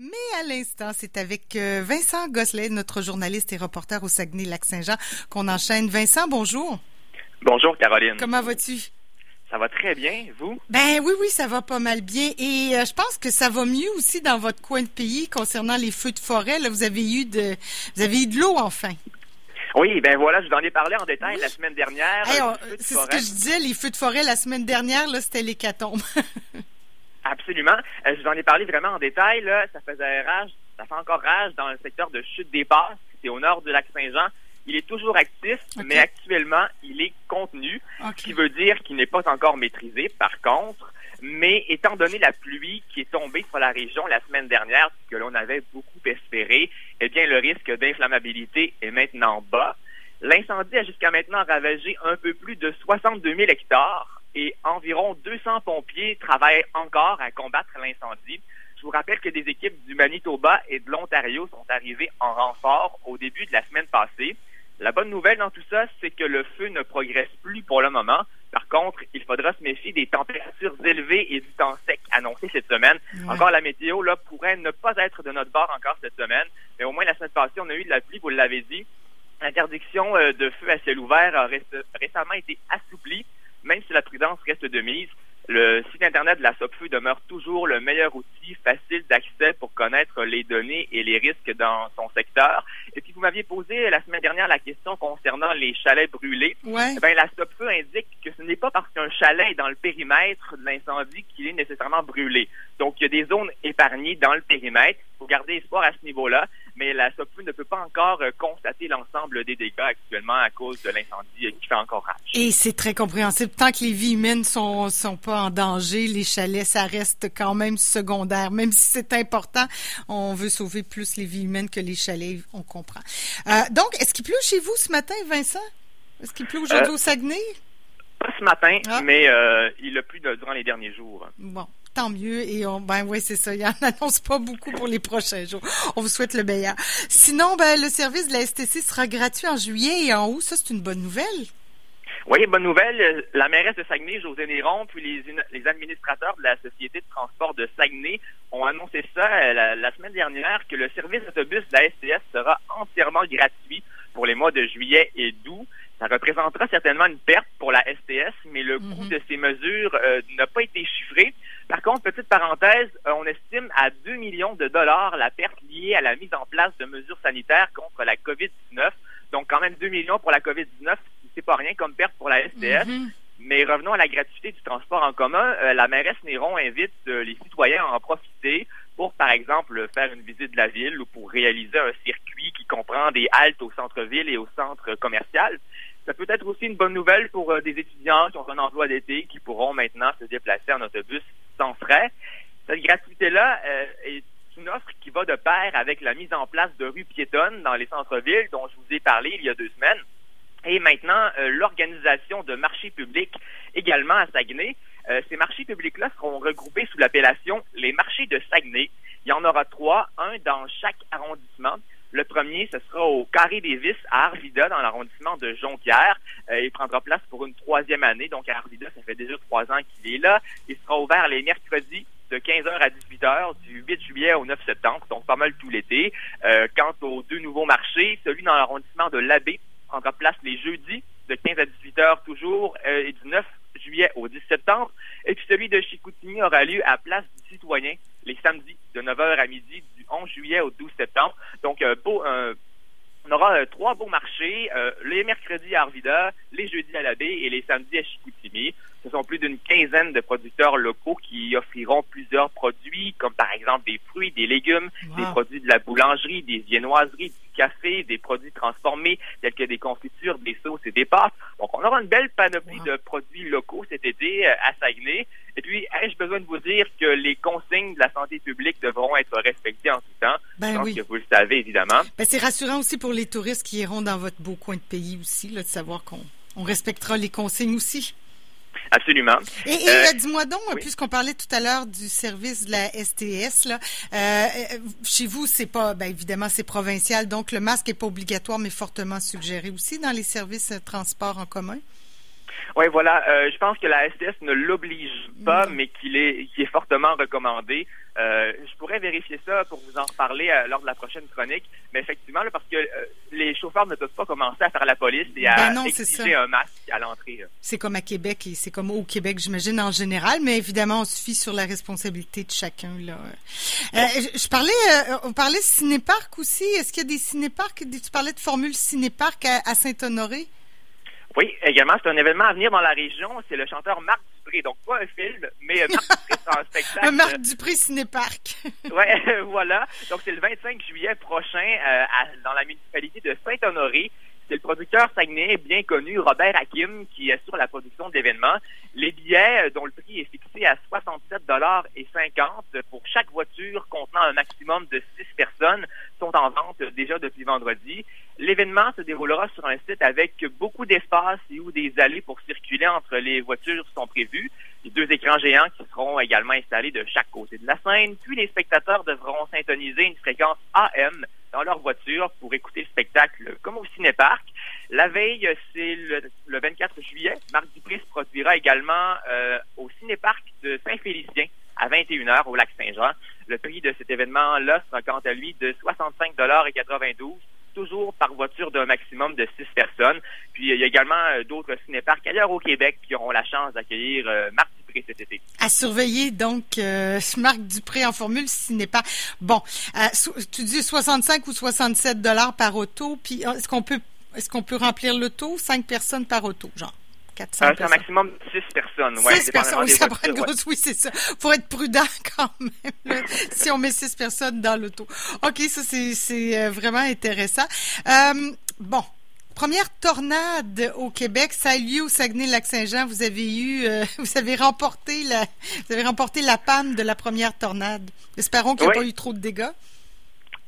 Mais à l'instant, c'est avec euh, Vincent Gosselet, notre journaliste et reporter au Saguenay-Lac-Saint-Jean, qu'on enchaîne. Vincent, bonjour. Bonjour, Caroline. Comment vas-tu? Ça va très bien, vous? Ben oui, oui, ça va pas mal bien. Et euh, je pense que ça va mieux aussi dans votre coin de pays concernant les feux de forêt. Là, vous avez eu de, vous avez eu de l'eau enfin. Oui, ben voilà, je vous en ai parlé en détail la semaine dernière. c'est ce que je disais, les feux de forêt la semaine dernière, là, c'était l'hécatombe. Absolument. Euh, je vous en ai parlé vraiment en détail. Là. Ça faisait rage, ça fait encore rage dans le secteur de Chute des Passes. C'est au nord du lac Saint-Jean. Il est toujours actif, mais actuellement, il est contenu, ce qui veut dire qu'il n'est pas encore maîtrisé. Par contre, mais étant donné la pluie qui est tombée sur la région la semaine dernière, que l'on avait beaucoup espéré, eh bien, le risque d'inflammabilité est maintenant bas. L'incendie a jusqu'à maintenant ravagé un peu plus de 62 000 hectares et environ 200 pompiers travaillent encore à combattre l'incendie. Je vous rappelle que des équipes du Manitoba et de l'Ontario sont arrivées en renfort au début de la semaine passée. La bonne nouvelle dans tout ça, c'est que le feu ne progresse plus pour le moment. Par contre, il faudra se méfier des températures élevées et du temps sec annoncé cette semaine. Encore la météo là pourrait ne pas être de notre bord encore cette semaine, mais au moins la semaine passée, on a eu de la pluie, vous l'avez dit. L'interdiction euh, de feu à ciel ouvert a récemment été assouplie même si la prudence reste de mise, le site Internet de la SOPFEU demeure toujours le meilleur outil facile d'accès pour connaître les données et les risques dans son secteur. Et puis, vous m'aviez posé la semaine dernière la question concernant les chalets brûlés. Ouais. Eh ben, la SOPFEU indique que ce n'est pas parce qu'un chalet est dans le périmètre de l'incendie qu'il est nécessairement brûlé. Donc, il y a des zones épargnées dans le périmètre. Il faut garder espoir à ce niveau-là mais la SOPU ne peut pas encore euh, constater l'ensemble des dégâts actuellement à cause de l'incendie qui fait encore rage. Et c'est très compréhensible. Tant que les vies humaines sont sont pas en danger, les chalets, ça reste quand même secondaire. Même si c'est important, on veut sauver plus les vies humaines que les chalets, on comprend. Euh, donc, est-ce qu'il pleut chez vous ce matin, Vincent? Est-ce qu'il pleut aujourd'hui euh, au Saguenay? Pas ce matin, ah. mais il a plu durant les derniers jours. Bon tant mieux. Et on, ben oui, c'est ça. Il en annonce pas beaucoup pour les prochains jours. On vous souhaite le meilleur. Sinon, ben, le service de la STC sera gratuit en juillet et en août. Ça, c'est une bonne nouvelle. Oui, bonne nouvelle. La mairesse de Saguenay, José Néron, puis les, les administrateurs de la Société de transport de Saguenay ont annoncé ça euh, la, la semaine dernière, que le service d'autobus de la STS sera entièrement gratuit pour les mois de juillet et d'août. Ça représentera certainement une perte pour la STS, mais le coût mhm. de ces mesures euh, n'a pas été chiffré. Par contre, petite parenthèse, euh, on estime à 2 millions de dollars la perte liée à la mise en place de mesures sanitaires contre la COVID-19. Donc, quand même 2 millions pour la COVID-19, c'est pas rien comme perte pour la STS. Mhm. Mais revenons à la gratuité du transport en commun. Euh, la mairesse Néron invite les citoyens à en profiter pour, par exemple, faire une visite de la ville ou pour réaliser un circuit qui comprend des haltes au centre-ville et au centre commercial. Ça peut être aussi une bonne nouvelle pour euh, des étudiants qui ont un emploi d'été qui pourront maintenant se déplacer en autobus sans frais. Cette gratuité-là euh, est une offre qui va de pair avec la mise en place de rues piétonnes dans les centres-villes dont je vous ai parlé il y a deux semaines. Et maintenant, euh, l'organisation de marchés publics également à Saguenay. ces marchés publics-là seront regroupés sous l'appellation les marchés de Saguenay. Il y en aura trois, un dans chaque arrondissement. Le premier, ce sera au Carré des Vis à Arvida, dans l'arrondissement de Jonquière. Euh, il prendra place pour une troisième année. Donc, à Arvida, ça fait déjà trois ans qu'il est là. Il sera ouvert les mercredis de 15h à 18h du 8 juillet au 9 septembre, donc pas mal tout l'été. Euh, quant aux deux nouveaux marchés, celui dans l'arrondissement de l'Abbé prendra place les jeudis de 15 à 18h toujours euh, et du 9 juillet au 10 septembre. Et puis celui de Chicoutimi aura lieu à Place du Citoyen les samedis de 9h à midi du 11 juillet au 12 septembre. Donc, euh, euh, on aura euh, trois beaux marchés, les mercredis à Arvida, les jeudis à la et les samedis à Chicoutimi. Ce sont plus d'une quinzaine de producteurs locaux qui offriront plusieurs produits, comme par exemple des fruits, des légumes, des produits de la boulangerie, des viennoiseries, du café, des produits transformés, tels que des confitures, des sauces et des pâtes. Donc, on aura une belle panoplie de produits locaux cet été à Saguenay. Et puis, ai-je besoin de vous dire que les consignes de la santé publique devront être respectées en tout temps? Ben pense que vous le savez, évidemment. Ben, c'est rassurant aussi pour les touristes qui iront dans votre beau coin de pays aussi, là, de savoir qu'on on respectera les consignes aussi. Absolument. Et, euh, dis-moi donc, puisqu'on parlait tout à l'heure du service de la STS, là, euh, euh, chez vous, c'est pas, ben évidemment, c'est provincial, donc le masque est pas obligatoire, mais fortement suggéré aussi dans les services de transport en commun? Oui, voilà. Euh, je pense que la STS ne l'oblige pas, mais qu'il est, est fortement recommandé. Euh, je pourrais vérifier ça pour vous en reparler euh, lors de la prochaine chronique, mais effectivement, là, parce que euh, les chauffeurs ne peuvent pas commencer à faire la police et à Ben non, exiger un masque à l'entrée. C'est comme à Québec et c'est comme au Québec, j'imagine, en général, mais évidemment, on se fie sur la responsabilité de chacun. Là. Je, je parlais, on parlait cinéparc aussi. Est-ce qu'il y a des cinéparcs? Tu parlais de formule cinéparc à, à Saint-Honoré? Oui, également, c'est un événement à venir dans la région. C'est le chanteur Marc Dupré. Donc, pas un film, mais euh, Marc Dupré sera en spectacle. Un Marc Dupré cinéparc. Ouais, voilà. Donc, c'est le 25 juillet prochain euh, à- dans la municipalité de Saint-Honoré. C'est le producteur saguenay bien connu, Robert Hakim, qui assure la production de l'événement. Les billets, euh, dont le prix est fixé à 67,50 pour chaque voiture contenant un maximum de 6 personnes, sont en vente déjà depuis vendredi. L'événement se déroulera sur un site avec beaucoup d'espace et où des allées pour circuler entre les voitures sont prévues. Les deux écrans géants qui seront également installés de chaque côté de la scène. Puis les spectateurs devront syntoniser une fréquence AM dans leur voiture pour écouter le spectacle comme au cinéparc. La veille, c'est le, le 24 juillet. Marc Dupré se produira également euh, au cinéparc de Saint-Félicien à 21h au lac Saint-Jean. Le prix de cet événement-là sera quant à lui de 65,92 toujours par voiture d'un maximum de six personnes. Puis il y a également euh, d'autres cinéparcs ailleurs au Québec qui auront la chance d'accueillir euh, Marc Dupré cet été. À surveiller, donc, euh, Marc Dupré en formule cinéparc. Bon, euh, tu dis 65 ou 67 dollars par auto, puis euh, est-ce qu'on peut est-ce qu'on peut remplir l'auto? Cinq personnes par auto, genre. 400 Euh, c'est un maximum de six personnes. Ouais, six personnes, dépendamment oui, ça prend une voitures, ouais. grosse, oui, c'est ça. Faut être prudent quand même, là, si on met six personnes dans l'auto. OK, ça, c'est, euh, vraiment intéressant. Euh, bon. Première tornade au Québec, ça a eu lieu au Saguenay-Lac-Saint-Jean. Vous avez eu, euh, vous avez remporté la, vous avez remporté la panne de la première tornade. Espérons qu'il n'y a Oui. pas eu trop de dégâts.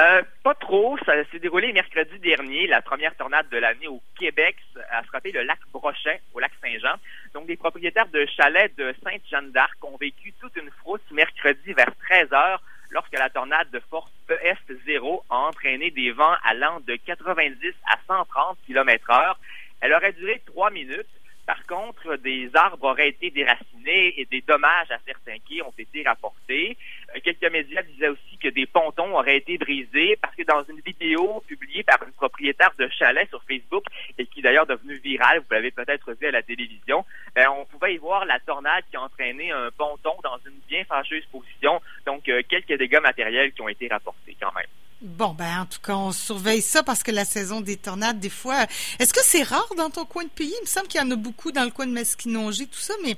Euh, pas trop. Ça s'est déroulé mercredi dernier, la première tornade de l'année au Québec, a frappé le lac Brochet, au lac Saint-Jean. Donc, des propriétaires de chalets de Sainte-Jeanne d'Arc ont vécu toute une frousse mercredi vers 13 heures lorsque la tornade de force ES0 a entraîné des vents allant de 90 à 130 km heure. Elle aurait duré trois minutes. Par contre, des arbres auraient été déracinés et des dommages à certains quais ont été rapportés. Euh, Quelques médias disaient aussi que des pontons auraient été brisés parce que dans une vidéo publiée par une propriétaire de chalet sur Facebook et qui est d'ailleurs devenue virale, vous l'avez peut-être vu à la télévision, ben, on pouvait y voir la tornade qui a entraîné un ponton dans une bien fâcheuse position. Donc, euh, quelques dégâts matériels qui ont été rapportés quand même. Bon, ben, en tout cas, on surveille ça parce que la saison des tornades, des fois, est-ce que c'est rare dans ton coin de pays? Il me semble qu'il y en a beaucoup dans le coin de Masquinongé, tout ça, mais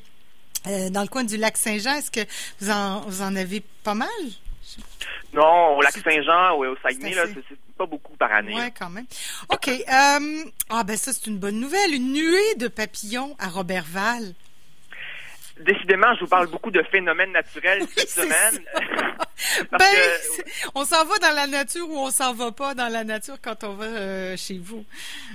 euh, dans le coin du lac Saint-Jean, est-ce que vous en, vous en avez pas mal? Non, au lac Saint-Jean ou au Saguenay, c'est assez. pas beaucoup par année. Ouais, quand même. OK. euh, ah, ben, ça, c'est une bonne nouvelle. Une nuée de papillons à Robertval. Décidément, je vous parle beaucoup de phénomènes naturels cette semaine. Ben, que- c'est- on s'en va dans la nature ou on s'en va pas dans la nature quand on va euh, chez vous.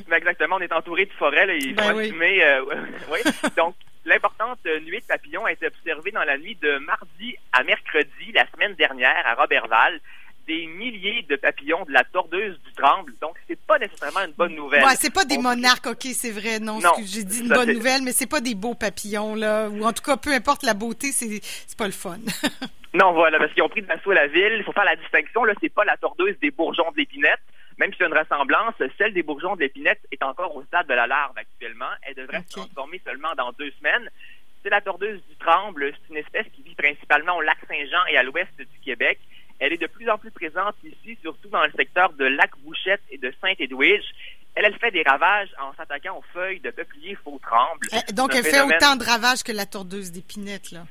Mais exactement, on est entouré de forêts, là, ils Ben oui. euh, oui. Donc, l'importante euh, nuée de papillons a été observée dans la nuit de mardi à mercredi, la semaine dernière, à Robertval. Des milliers de papillons de la tordeuse du Tremble. Donc, c'est pas nécessairement une bonne nouvelle. Ouais, c'est pas des On- monarques, ok, c'est vrai. Non, j'ai dit une ça, bonne nouvelle, mais c'est pas des beaux papillons là. Ou en tout cas, peu importe la beauté, c'est pas le fun. Non, voilà, parce qu'ils ont pris d'assaut la ville. Il faut faire la distinction. Là, c'est pas la tordeuse des bourgeons de l'épinette. Même s'il y a une ressemblance, celle des bourgeons de l'épinette est encore au stade de la larve actuellement. Elle devrait se transformer seulement dans deux semaines. C'est la tordeuse du Tremble. C'est une espèce qui vit principalement au lac Saint-Jean et à l'ouest du Québec. Elle est de plus en plus présente ici, surtout dans le secteur de Lac-Bouchette et de Saint-Édouige. Elle, elle fait des ravages en s'attaquant aux feuilles de peuplier faux tremble. Euh, Donc, elle fait autant de ravages que la tordeuse d'épinette, là.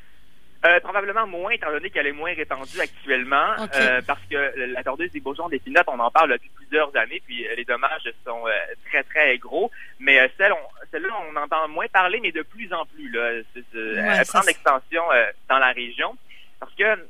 Euh, probablement moins, étant donné qu'elle est moins répandue actuellement, euh, parce que la tordeuse des bourgeons d'épinote, on en parle depuis plusieurs années, puis les dommages sont euh, très, très gros. Mais celle, on, celle-là, on entend moins parler, mais de plus en plus. Là, C'est- c'est- elle prend l'extension dans la région, parce que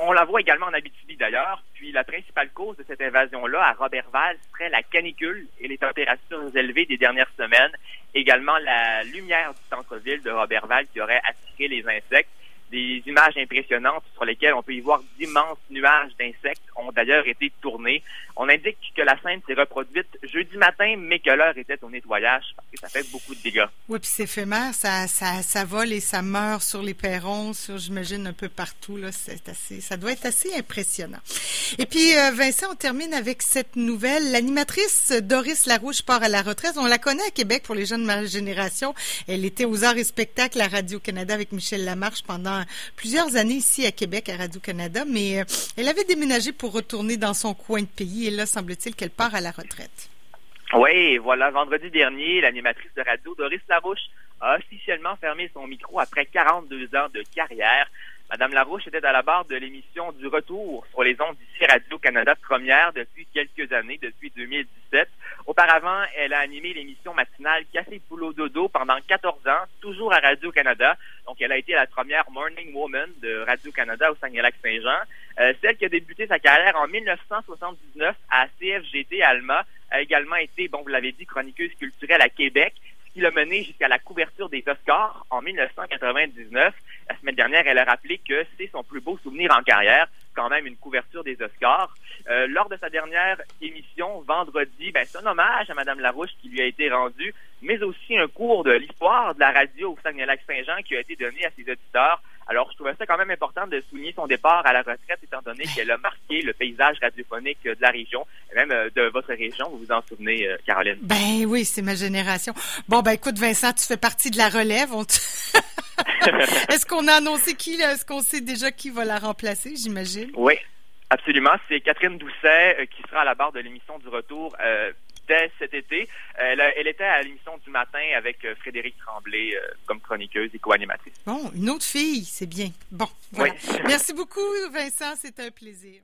on la voit également en Abitibi d'ailleurs. Puis la principale cause de cette invasion-là à Robertval serait la canicule et les températures élevées des dernières semaines. Également la lumière du centre-ville de Robertval qui aurait attiré les insectes. Des images impressionnantes sur lesquelles on peut y voir d'immenses nuages d'insectes ont d'ailleurs été tournés. On indique que la scène s'est reproduite jeudi matin, mais que l'heure était au nettoyage parce que ça fait beaucoup de dégâts. Oui, puis c'est éphémère, ça, ça, ça vole et ça meurt sur les perrons, sur, j'imagine, un peu partout. Là, c'est assez, ça doit être assez impressionnant. Et puis, euh, Vincent, on termine avec cette nouvelle. L'animatrice Doris Larouche part à la retraite. On la connaît à Québec pour les jeunes de ma génération. Elle était aux arts et spectacles à Radio-Canada avec Michel Lamarche pendant plusieurs années ici à Québec à Radio-Canada, mais euh, elle avait déménagé pour retourner dans son coin de pays et là, semble-t-il qu'elle part à la retraite. Oui, voilà, vendredi dernier, l'animatrice de radio Doris Larouche a officiellement fermé son micro après 42 ans de carrière. Madame Larouche était à la barre de l'émission du retour sur les ondes d'ici Radio-Canada première depuis quelques années, depuis 2017. Auparavant, elle a animé l'émission matinale Café Boulot Dodo pendant 14 ans, toujours à Radio-Canada. Donc, elle a été la première Morning Woman de Radio-Canada au Saguenay-Lac-Saint-Jean. Euh, celle qui a débuté sa carrière en 1979 à CFGT Alma a également été, bon, vous l'avez dit, chroniqueuse culturelle à Québec qui l'a mené jusqu'à la couverture des Oscars en 1999. La semaine dernière, elle a rappelé que c'est son plus beau souvenir en carrière, quand même une couverture des Oscars. Euh, lors de sa dernière émission, vendredi, ben, c'est un hommage à Madame Larouche qui lui a été rendu, mais aussi un cours de l'histoire de la radio au Saguenay-Lac-Saint-Jean qui a été donné à ses auditeurs. Alors, je trouvais ça quand même important de souligner son départ à la retraite, étant donné qu'elle a marqué le paysage radiophonique de la région, et même euh, de votre région. Vous vous en souvenez, euh, Caroline? Ben oui, c'est ma génération. Bon, ben écoute, Vincent, tu fais partie de la relève. Est-ce qu'on a annoncé qui? Est-ce qu'on sait déjà qui va la remplacer, j'imagine? Oui, absolument. C'est Catherine Doucet euh, qui sera à la barre de l'émission du retour dès cet été. Elle, elle était à l'émission du matin avec euh, Frédéric Tremblay euh, comme chroniqueuse et co-animatrice. Bon, une autre fille, c'est bien. Bon, voilà. Merci beaucoup, Vincent, c'était un plaisir.